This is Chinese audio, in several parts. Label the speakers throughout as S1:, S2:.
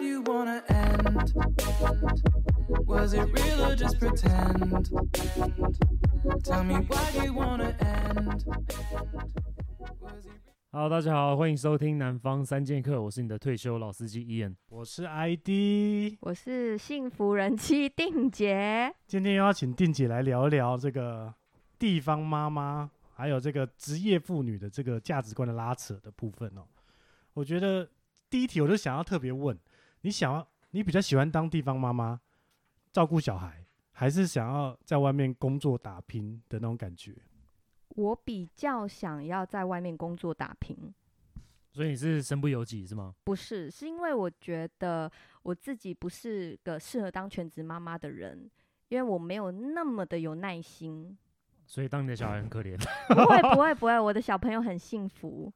S1: you wanna end? Was it real or just pretend? Tell me why you wanna end? Was it
S2: Hello，大家好，欢迎收听南方三剑客，我是你的退休老司机 Ian。
S3: 我是 ID，
S4: 我是幸福人妻定姐。
S3: 今天邀请定姐来聊一聊这个地方妈妈，还有这个职业妇女的这个价值观的拉扯的部分哦。我觉得第一题我就想要特别问，你想要你比较喜欢当地方妈妈，照顾小孩，还是想要在外面工作打拼的那种感觉？
S4: 我比较想要在外面工作打拼，
S2: 所以你是身不由己是吗？
S4: 不是，是因为我觉得我自己不是个适合当全职妈妈的人，因为我没有那么的有耐心。
S2: 所以当你的小孩很可怜？
S4: 不会不会不会，我的小朋友很幸福。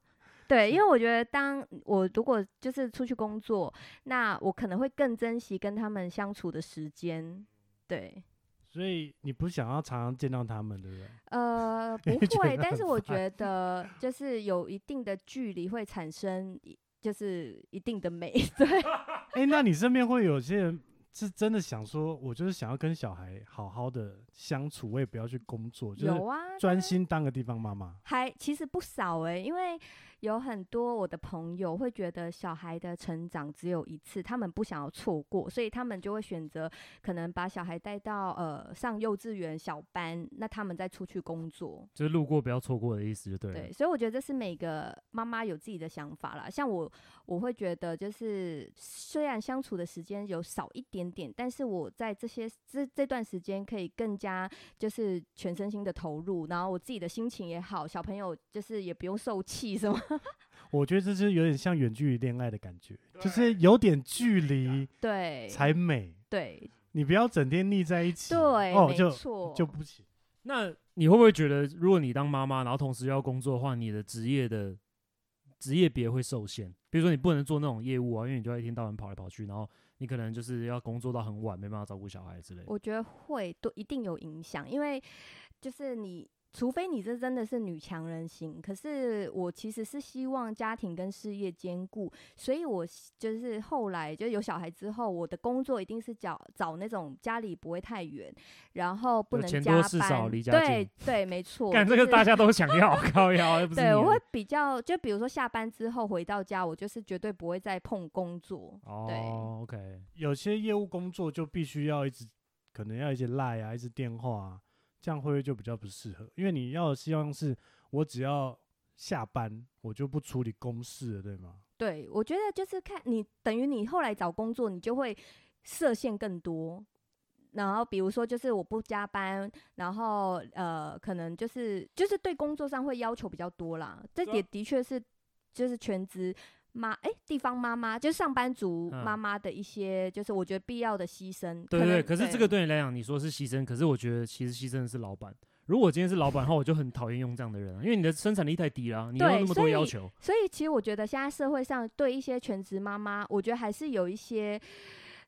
S4: 对，因为我觉得当我如果就是出去工作，那我可能会更珍惜跟他们相处的时间。对。
S3: 所以你不想要常常见到他们，对不对？
S4: 呃，不会，但是我觉得就是有一定的距离会产生，就是一定的美。对。
S3: 哎、欸，那你身边会有些人是真的想说，我就是想要跟小孩好好的相处，我也不要去工作，就是专心当个地方妈妈。
S4: 还其实不少哎、欸，因为。有很多我的朋友会觉得小孩的成长只有一次，他们不想要错过，所以他们就会选择可能把小孩带到呃上幼稚园小班，那他们再出去工作，
S2: 就是路过不要错过的意思，就对了。
S4: 对，所以我觉得这是每个妈妈有自己的想法啦。像我，我会觉得就是虽然相处的时间有少一点点，但是我在这些这这段时间可以更加就是全身心的投入，然后我自己的心情也好，小朋友就是也不用受气什么。
S3: 我觉得这是有点像远距离恋爱的感觉，就是有点距离，
S4: 对，
S3: 才美。
S4: 对，
S3: 你不要整天腻在一起，
S4: 对，
S3: 哦，
S4: 没错，
S3: 就不行。
S2: 那你会不会觉得，如果你当妈妈，然后同时要工作的话，你的职业的职业别会受限？比如说，你不能做那种业务啊，因为你就要一天到晚跑来跑去，然后你可能就是要工作到很晚，没办法照顾小孩之类的。
S4: 我觉得会都一定有影响，因为就是你。除非你这真的是女强人型，可是我其实是希望家庭跟事业兼顾，所以我就是后来就有小孩之后，我的工作一定是找找那种家里不会太远，然后不能加班，钱多事少离家近。对对，没错。
S2: 干这个大家都想要，靠腰。
S4: 对，我会比较，就比如说下班之后回到家，我就是绝对不会再碰工作。
S2: 哦，
S4: 对
S2: ，OK。
S3: 有些业务工作就必须要一直，可能要一些赖啊，一直电话啊。这样会不会就比较不适合？因为你要希望是我只要下班，我就不处理公事了，对吗？
S4: 对，我觉得就是看你等于你后来找工作，你就会设限更多。然后比如说，就是我不加班，然后呃，可能就是就是对工作上会要求比较多啦。这也的确是就是全职。妈，哎、欸，地方妈妈就是上班族妈妈的一些，嗯、就是我觉得必要的牺牲。
S2: 对，对对，可是这个对你来讲，你说是牺牲，可是我觉得其实牺牲的是老板。如果今天是老板的话，我就很讨厌用这样的人，因为你的生产力太低了，你有那么多要求。
S4: 所以，所以其实我觉得现在社会上对一些全职妈妈，我觉得还是有一些，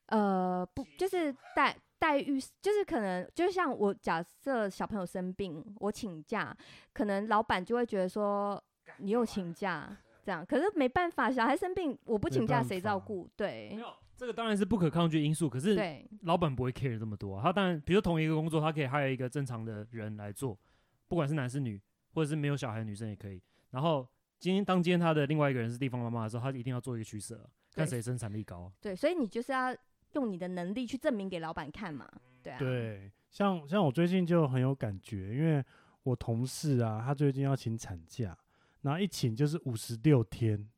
S4: 呃，不，就是待待遇，就是可能就像我假设小朋友生病，我请假，可能老板就会觉得说你又请假。这样，可是没办法，小孩生病，我不请假谁照顾？对，
S2: 没有这个当然是不可抗拒因素。可是，老板不会 care 这么多啊。他当然，比如说同一个工作，他可以 hire 一个正常的人来做，不管是男是女，或者是没有小孩的女生也可以。然后，今天当今天他的另外一个人是地方妈妈的时候，他一定要做一个取舍，看谁生产力高。
S4: 对，所以你就是要用你的能力去证明给老板看嘛。对啊。
S3: 对，像像我最近就很有感觉，因为我同事啊，他最近要请产假。然后一请就是五十六天，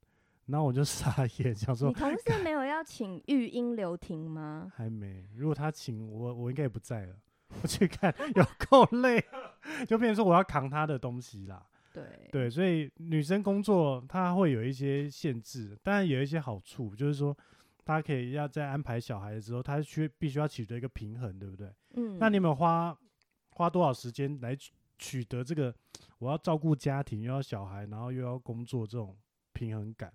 S3: 然后我就傻眼，想说：你
S4: 同事没有要请育婴留停吗？
S3: 还没。如果他请我，我应该也不在了。我去看，有够累，就变成说我要扛他的东西啦。
S4: 对
S3: 对，所以女生工作她会有一些限制，当然有一些好处，就是说她可以要在安排小孩的时候，她需必须要取得一个平衡，对不对？嗯。那你有没有花花多少时间来取得这个？我要照顾家庭，又要小孩，然后又要工作，这种平衡感。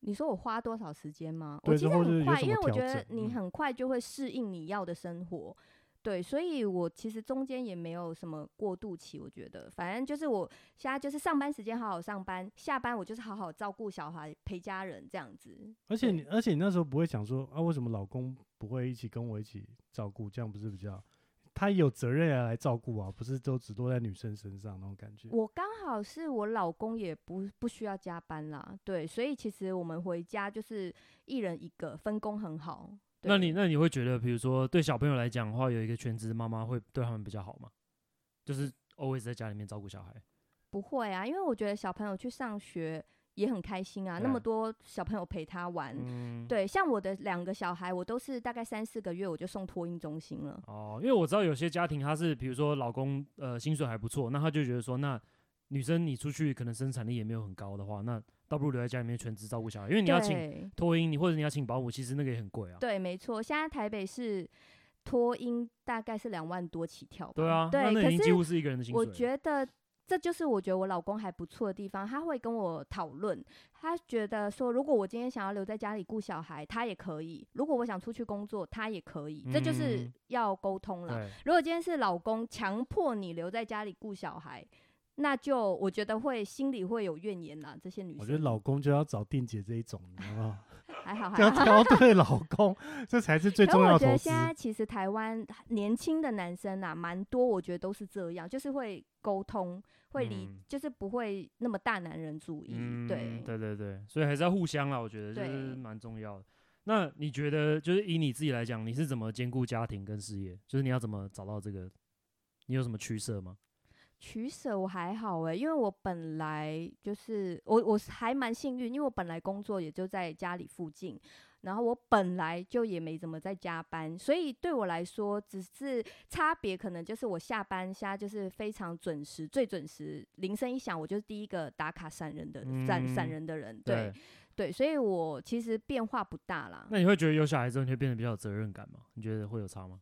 S4: 你说我花多少时间吗？
S3: 对，
S4: 我其实很快，
S3: 因
S4: 为我觉得你很快就会适应你要的生活。嗯、对，所以我其实中间也没有什么过渡期，我觉得反正就是我现在就是上班时间好好上班，下班我就是好好照顾小孩、陪家人这样子。
S3: 而且你，而且你那时候不会想说啊，为什么老公不会一起跟我一起照顾？这样不是比较？他有责任要来照顾啊，不是都只落在女生身上那种感觉。
S4: 我刚好是我老公也不不需要加班啦，对，所以其实我们回家就是一人一个，分工很好。
S2: 那你那你会觉得，比如说对小朋友来讲的话，有一个全职妈妈会对他们比较好吗？就是 always 在家里面照顾小孩？
S4: 不会啊，因为我觉得小朋友去上学。也很开心啊，那么多小朋友陪他玩，嗯、对，像我的两个小孩，我都是大概三四个月我就送托婴中心了。
S2: 哦，因为我知道有些家庭他是，比如说老公呃薪水还不错，那他就觉得说，那女生你出去可能生产力也没有很高的话，那倒不如留在家里面全职照顾小孩，因为你要请托婴，你或者你要请保姆，其实那个也很贵啊。
S4: 对，没错，现在台北是托婴大概是两万多起跳。
S2: 对啊，对，那已经几乎是一个人的薪水。
S4: 我觉得。这就是我觉得我老公还不错的地方，他会跟我讨论，他觉得说，如果我今天想要留在家里顾小孩，他也可以；如果我想出去工作，他也可以。这就是要沟通了。嗯、如果今天是老公强迫你留在家里顾小孩，那就我觉得会心里会有怨言呐。这些女生，
S3: 我觉得老公就要找定姐这一种，你知道吗？
S4: 还好，还好，
S3: 要挑对老公，这才是最重要的。我觉得
S4: 现在其实台湾年轻的男生啊，蛮多，我觉得都是这样，就是会沟通。会理，嗯、就是不会那么大男人主义，
S2: 嗯、
S4: 对，
S2: 对对对，所以还是要互相啦，我觉得就是蛮重要的。那你觉得，就是以你自己来讲，你是怎么兼顾家庭跟事业？就是你要怎么找到这个？你有什么取舍吗？
S4: 取舍我还好哎，因为我本来就是我我还蛮幸运，因为我本来工作也就在家里附近。然后我本来就也没怎么在加班，所以对我来说，只是差别可能就是我下班现在就是非常准时，最准时，铃声一响，我就是第一个打卡闪人的闪闪、嗯、人的人，对对，对，所以我其实变化不大啦。
S2: 那你会觉得有小孩之后你会变得比较有责任感吗？你觉得会有差吗？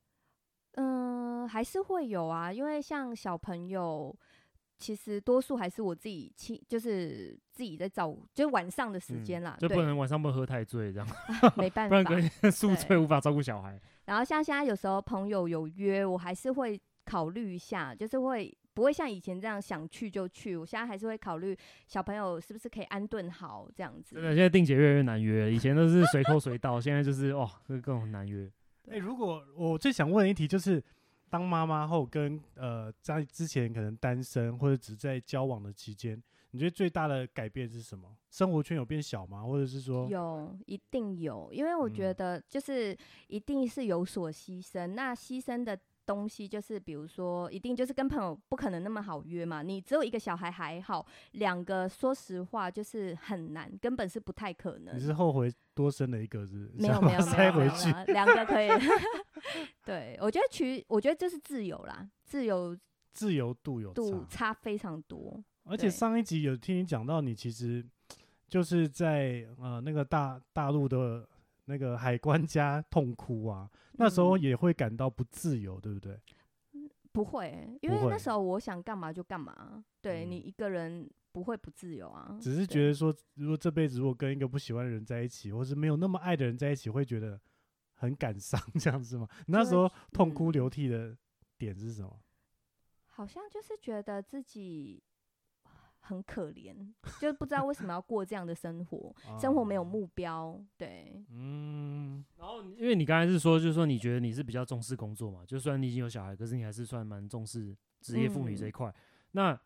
S4: 嗯，还是会有啊，因为像小朋友。其实多数还是我自己亲，就是自己在照顾，就是晚上的时间啦，
S2: 嗯，就不能晚上不能喝太醉这样，
S4: 啊，没办法，
S2: 不然可能宿醉无法照顾小孩。
S4: 然后像现在有时候朋友有约，我还是会考虑一下，就是会不会像以前这样想去就去，我现在还是会考虑小朋友是不是可以安顿好这样子。
S2: 真的，现在定姐越来越难约了，以前都是随口随到，现在就是哦，这更难约。
S3: 哎，欸，如果我最想问的一题就是。当妈妈后跟呃在之前可能单身或者只在交往的期间，你觉得最大的改变是什么？生活圈有变小吗？或者是说
S4: 有，一定有，因为我觉得就是一定是有所牺牲。嗯、那牺牲的东西就是比如说，一定就是跟朋友不可能那么好约嘛。你只有一个小孩还好，两个说实话就是很难，根本是不太可能。
S3: 你是后悔多生了一个是？
S4: 没有没有塞回去，两个可以。对，我觉得取，我觉得这是自由啦，自由，
S3: 自由度有
S4: 度差非常多。
S3: 而且上一集有听你讲到，你其实就是在呃那个大大陆的那个海关家痛哭啊。那时候也会感到不自由，对不对？
S4: 嗯，不会，因为那时候我想干嘛就干嘛。对，你一个人不会不自由啊。
S3: 只是觉得说，如果这辈子如果跟一个不喜欢的人在一起，或是没有那么爱的人在一起，会觉得很感伤，这样子吗？你那时候痛哭流涕的点是什么？
S4: 好像就是觉得自己。很可怜，就不知道为什么要过这样的生活，生活没有目标，对，
S2: 嗯。然后，因为你刚才是说，就是说你觉得你是比较重视工作嘛，就算你已经有小孩，可是你还是算蛮重视职业妇女这一块。嗯、那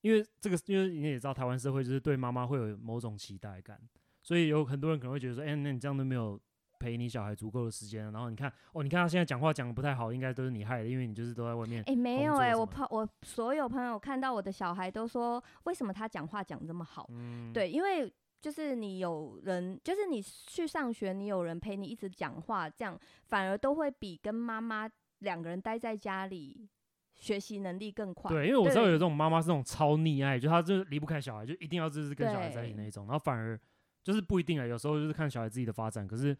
S2: 因为这个，因为你也知道，台湾社会就是对妈妈会有某种期待感，所以有很多人可能会觉得说，哎、欸，那你这样都没有。陪你小孩足够的时间，然后你看哦，你看他现在讲话讲的不太好，应该都是你害的，因为你就是都在外面。哎、欸，
S4: 没有哎、欸，我朋我所有朋友看到我的小孩都说，为什么他讲话讲这么好？嗯，对，因为就是你有人，就是你去上学，你有人陪你一直讲话，这样反而都会比跟妈妈两个人待在家里学习能力更快。
S2: 对，因为我知道有这种妈妈是那种超溺爱，就她就是离不开小孩，就一定要就是跟小孩在一起那一种，然后反而就是不一定啊，有时候就是看小孩自己的发展，可是。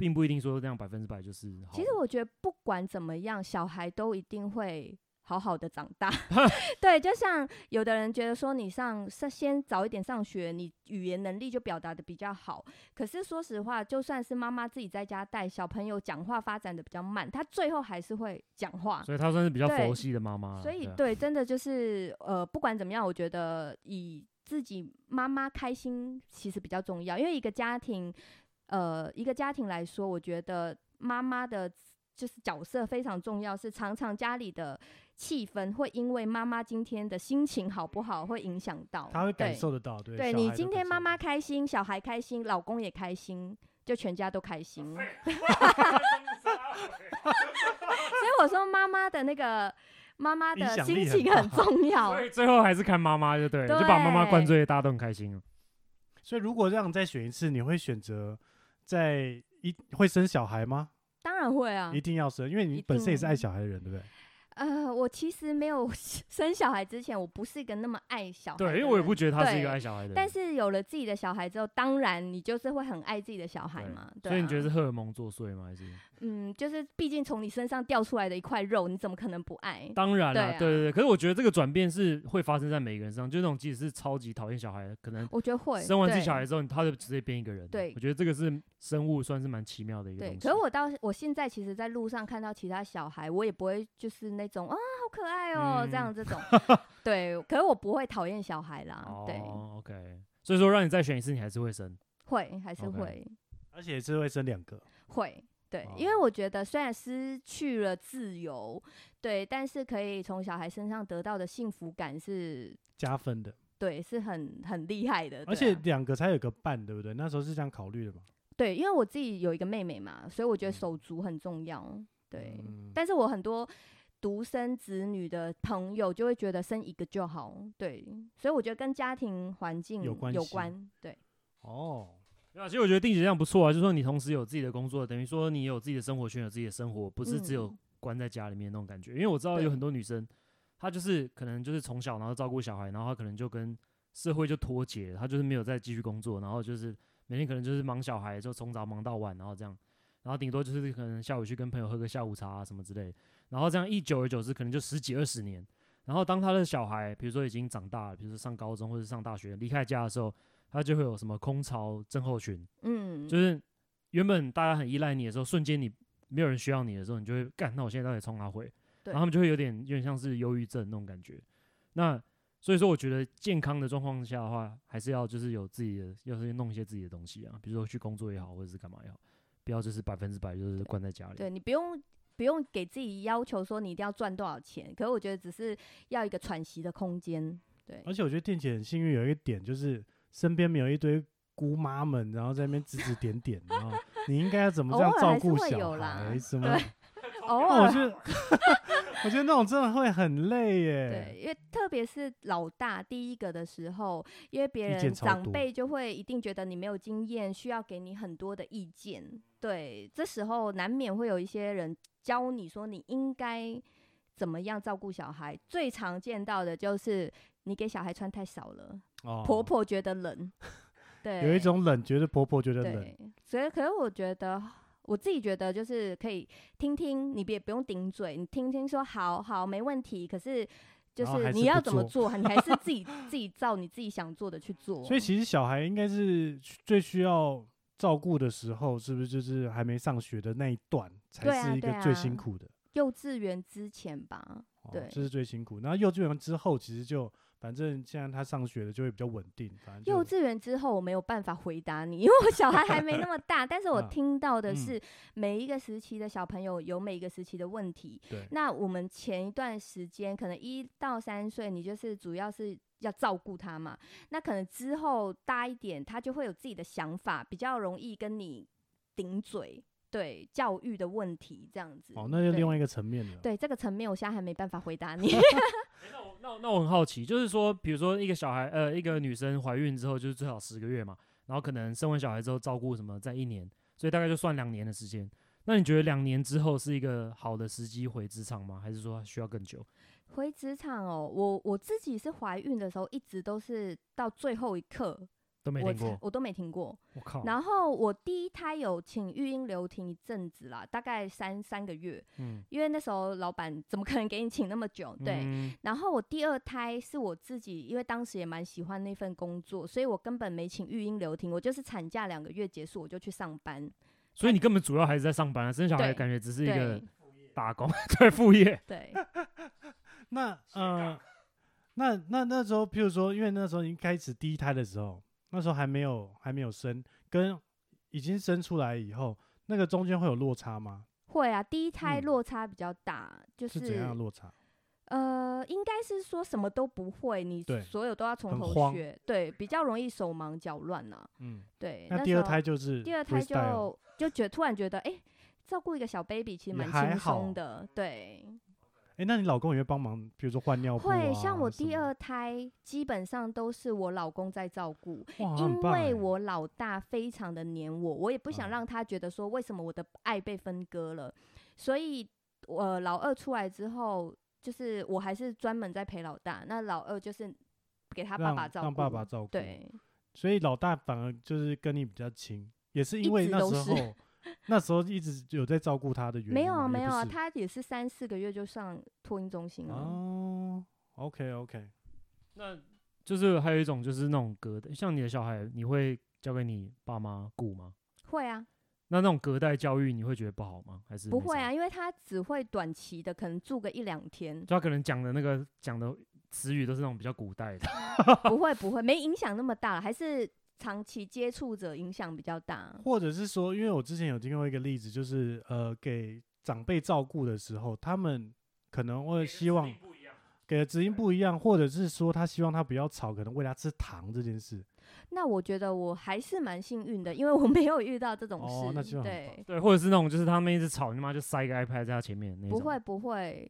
S2: 并不一定说这样百分之百就是好。
S4: 其实我觉得不管怎么样，小孩都一定会好好的长大。对，就像有的人觉得说，你上先早一点上学，你语言能力就表达的比较好。可是说实话，就算是妈妈自己在家带小朋友，讲话发展的比较慢，他最后还是会讲话。
S2: 所以她算是比较佛系的妈妈。
S4: 所以对，真的就是呃，不管怎么样，我觉得以自己妈妈开心其实比较重要，因为一个家庭，呃，一个家庭来说，我觉得妈妈的。就是角色非常重要，是常常家里的气氛会因为妈妈今天的心情好不好，会影响到。
S3: 他会感受得到，对。
S4: 对，你今天妈妈开心，小孩开心，老公也开心，就全家都开心。所以我说妈妈的那个妈妈的心情很 重要。
S2: 所以最后还是看妈妈就对，对，就把妈妈灌醉，大家都很开心。
S3: 所以如果让你再选一次，你会选择在一会生小孩吗？
S4: 当然会啊，
S3: 一定要生，因为你本身也是爱小孩的人，对不对？
S4: 呃，我其实没有生小孩之前，我不是一个那么爱小孩。
S2: 对，因为我也不觉得他是一个爱小孩的人。
S4: 但是有了自己的小孩之后，当然你就是会很爱自己的小孩嘛。对，
S2: 所以你觉得是荷尔蒙作祟吗？还是？
S4: 嗯，就是毕竟从你身上掉出来的一块肉，你怎么可能不爱？
S2: 当然了，对对对。可是我觉得这个转变是会发生在每个人身上，就那种即使是超级讨厌小孩的，可能
S4: 我觉得会
S2: 生完自己小孩之后，他就直接变一个人。
S4: 对，
S2: 我觉得这个是生物算是蛮奇妙的一个东西。
S4: 对，可是我到我现在其实，在路上看到其他小孩，我也不会就是那种啊，好可爱哦，这样这种。对，可是我不会讨厌小孩啦。对
S2: ，OK。所以说，让你再选一次，你还是会生？
S4: 会，还是会。
S3: 而且是会生两个。
S4: 会。对，因为我觉得虽然失去了自由，对，但是可以从小孩身上得到的幸福感是
S3: 加分的，
S4: 对，是很很厉害的。
S3: 而且两个才有个伴，对不对？那时候是这样考虑的吗？
S4: 对，因为我自己有一个妹妹嘛，所以我觉得手足很重要。对，嗯、但是我很多独生子女的朋友就会觉得生一个就好，对，所以我觉得跟家庭环境有关，有关，对。
S3: 哦。
S2: 对啊，其实我觉得定姐这样不错啊，就是说你同时有自己的工作，等于说你有自己的生活圈，有自己的生活，不是只有关在家里面那种感觉。嗯、因为我知道有很多女生，她就是可能就是从小然后照顾小孩，然后她可能就跟社会就脱节，她就是没有再继续工作，然后就是每天可能就是忙小孩，就从早忙到晚，然后这样，然后顶多就是可能下午去跟朋友喝个下午茶啊什么之类，然后这样一久而久之，可能就十几二十年，然后当她的小孩比如说已经长大了，比如说上高中或者上大学离开家的时候。他就会有什么空巢症候群，嗯，就是原本大家很依赖你的时候，瞬间你没有人需要你的时候，你就会干。那我现在到底冲哪回？然后他们就会有点有点像是忧郁症那种感觉。那所以说，我觉得健康的状况下的话，还是要就是有自己的，要是弄一些自己的东西啊，比如说去工作也好，或者是干嘛也好，不要就是百分之百就是关在家里。
S4: 对，你不用不用给自己要求说你一定要赚多少钱，可是我觉得只是要一个喘息的空间。对，
S3: 而且我觉得电姐很幸运，有一个点就是。身边没有一堆姑妈们，然后在那边指指点点，然后 你应该要怎么这样照顾小孩？什么？
S4: 偶尔，
S3: 我觉得，我觉得那种真的会很累耶。
S4: 对，因为特别是老大第一个的时候，因为别人长辈就会一定觉得你没有经验，需要给你很多的意见。对，这时候难免会有一些人教你说你应该怎么样照顾小孩。最常见到的就是你给小孩穿太少了。哦、婆婆觉得冷，对，
S3: 有一种冷，觉得婆婆觉得冷，
S4: 所以可是我觉得我自己觉得就是可以听听，你别不用顶嘴，你听听说好好没问题，可是就是你要怎么做，你还是自己自己照你自己想做的去做。
S3: 所以其实小孩应该是最需要照顾的时候，是不是就是还没上学的那一段才是一个最辛苦的？
S4: 幼稚园之前吧，对，
S3: 这、哦、是最辛苦。然后幼稚园之后，其实就。反正现在他上学了，就会比较稳定。反正
S4: 幼稚园之后，我没有办法回答你，因为我小孩还没那么大。但是我听到的是，每一个时期的小朋友有每一个时期的问题。对。那我们前一段时间可能一到三岁，你就是主要是要照顾他嘛。那可能之后大一点，他就会有自己的想法，比较容易跟你顶嘴。对教育的问题这样子。
S3: 哦，那就另外一个层面了。
S4: 对，对这个层面，我现在还没办法回答你。
S2: 欸、那我那我那我很好奇，就是说，比如说一个小孩，呃，一个女生怀孕之后，就是最少十个月嘛，然后可能生完小孩之后照顾什么，在一年，所以大概就算两年的时间。那你觉得两年之后是一个好的时机回职场吗？还是说需要更久？
S4: 回职场哦，我我自己是怀孕的时候，一直都是到最后一刻
S2: 都没听过，
S4: 我，我都没听过。
S2: 我靠！
S4: 然后我第一胎有请育婴留停一阵子啦，大概三三个月。嗯，因为那时候老板怎么可能给你请那么久？对。嗯、然后我第二胎是我自己，因为当时也蛮喜欢那份工作，所以我根本没请育婴留停，我就是产假两个月结束我就去上班。
S2: 所以你根本主要还是在上班啊，生小孩感觉只是一个打工，对副业。
S4: 对。
S3: 那呃，那那那时候，譬如说，因为那时候一开始第一胎的时候。那时候还没有还没有生，跟已经生出来以后，那个中间会有落差吗？
S4: 会啊，第一胎落差比较大，嗯、就是，是怎样落差？呃，应该是说什么都不会，你所有都要从头学，对，比较容易手忙脚乱呐。嗯，对。
S3: 那第二胎就是
S4: 第二胎就就觉突然觉得，哎、欸，照顾一个小 baby 其实蛮轻松的，对。
S3: 哎、欸，那你老公也会帮忙，比如说换尿布、啊、
S4: 会，像我第二胎基本上都是我老公在照顾，因为我老大非常的黏我，我也不想让他觉得说为什么我的爱被分割了，所以我老二出来之后，就是我还是专门在陪老大，那老二就是给他爸爸照顾，让爸爸照顾，对，
S3: 所以老大反而就是跟你比较亲，也是因为那时候。那时候一直有在照顾他的原因，
S4: 没有啊，没有啊，他也是三四个月就上托婴中心了。
S3: 哦，OK OK，
S2: 那就是还有一种就是那种隔代，像你的小孩，你会交给你爸妈顾吗？
S4: 会啊。
S2: 那那种隔代教育，你会觉得不好吗？还是
S4: 不会啊？因为他只会短期的，可能住个一两天。
S2: 就他可能讲的那个讲的词语都是那种比较古代的。
S4: 不会不会，没影响那么大，还是。长期接触者影响比较大，
S3: 或者是说，因为我之前有听过一个例子，就是呃，给长辈照顾的时候，他们可能会希望给的指引不一样，或者是说他希望他不要吵，可能喂他吃糖这件事。
S4: 那我觉得我还是蛮幸运的，因为我没有遇到这种事。
S3: 哦，那对
S2: 对，或者是那种就是他们一直吵，你妈就塞一个 iPad 在他前面那种。
S4: 不会不会，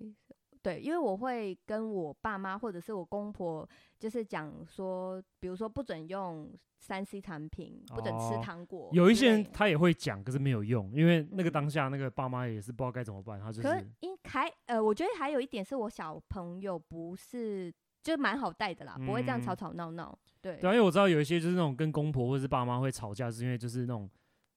S4: 对，因为我会跟我爸妈或者是我公婆，就是讲说，比如说不准用。三 C 产品不准吃糖果，
S2: 哦，有一些人他也会讲，可是没有用，因为那个当下那个爸妈也是不知道该怎么办，他就是。
S4: 可是应还呃，我觉得还有一点是我小朋友不是就蛮好带的啦，嗯，不会这样吵吵闹闹。对，
S2: 对，因为我知道有一些就是那种跟公婆或者是爸妈会吵架，是因为就是那种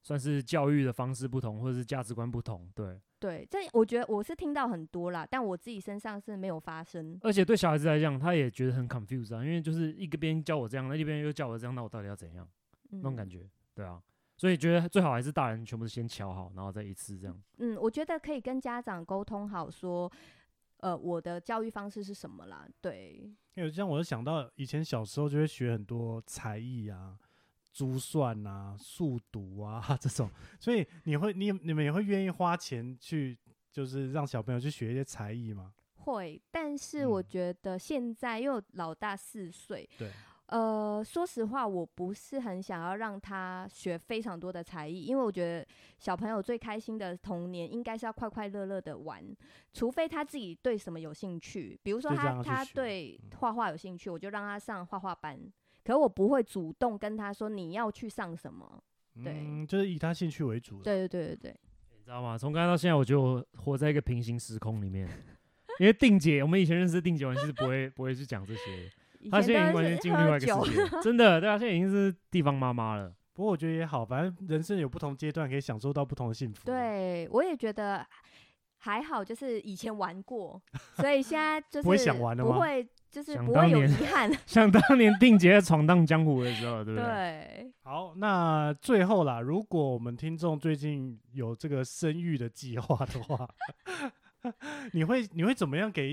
S2: 算是教育的方式不同，或者是价值观不同，对。
S4: 对，这我觉得我是听到很多啦，但我自己身上是没有发生。
S2: 而且对小孩子来讲，他也觉得很 confused 啊，因为就是一个边教我这样，那一边又教我这样，那我到底要怎样？嗯、那种感觉，对啊，所以觉得最好还是大人全部先瞧好，然后再一次这样。
S4: 嗯，我觉得可以跟家长沟通好，说，呃，我的教育方式是什么啦？对，
S3: 因为这样我就想到以前小时候就会学很多才艺啊。珠算啊，数读啊 这种，所以你会你你们也会愿意花钱去，就是让小朋友去学一些才艺吗？
S4: 会，但是我觉得现在因为老大四岁，
S3: 对，
S4: 呃，说实话，我不是很想要让他学非常多的才艺，因为我觉得小朋友最开心的童年应该是要快快乐乐的玩，除非他自己对什么有兴趣，比如说他他对画画有兴趣，我就让他上画画班。可我不会主动跟他说你要去上什么，对，
S3: 嗯、就是以他兴趣为主。
S4: 对对对对对，
S2: 你知道吗？从刚才到现在，我觉得我活在一个平行时空里面。因为定姐，我们以前认识的定姐，完全是不会不会去讲这些。她现在已经完全进入另外一个世界，真的，对啊，现在已经是地方妈妈了。
S3: 不过我觉得也好，反正人生有不同阶段，可以享受到不同的幸福。
S4: 对，我也觉得还好，就是以前玩过，所以现在就是
S3: 不会想玩了吗？
S4: 不会。就是不会有遗憾，
S2: 想当年定杰闯荡江湖的时候，对不对？
S4: 对。
S3: 好，那最后啦，如果我们听众最近有这个生育的计划的话，你会你会怎么样给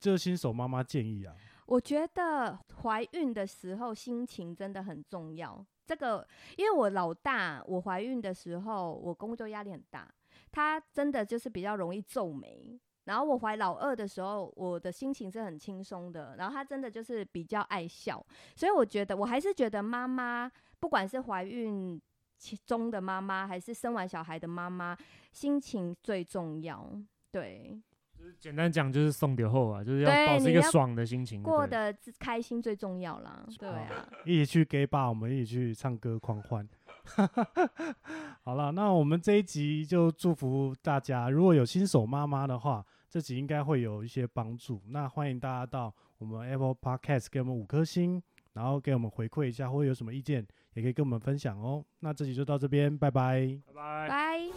S3: 这新手妈妈建议啊？
S4: 我觉得怀孕的时候心情真的很重要。这个，因为我老大，我怀孕的时候，我工作压力很大，他真的就是比较容易皱眉。然后我怀老二的时候，我的心情是很轻松的。然后他真的就是比较爱笑，所以我觉得我还是觉得妈妈，不管是怀孕中的妈妈，还是生完小孩的妈妈，心情最重要。对，
S2: 就是简单讲，就是送点后啊，就是要保持一个爽的心情，
S4: 过得开心最重要啦。对啊，
S3: 一起去 gay bar，我们一起去唱歌狂欢。好了，那我们这一集就祝福大家，如果有新手妈妈的话。这集应该会有一些帮助，那欢迎大家到我们 Apple Podcast 给我们五颗星，然后给我们回馈一下，或者有什么意见也可以跟我们分享哦。那这集就到这边，拜拜，
S2: 拜
S1: 拜。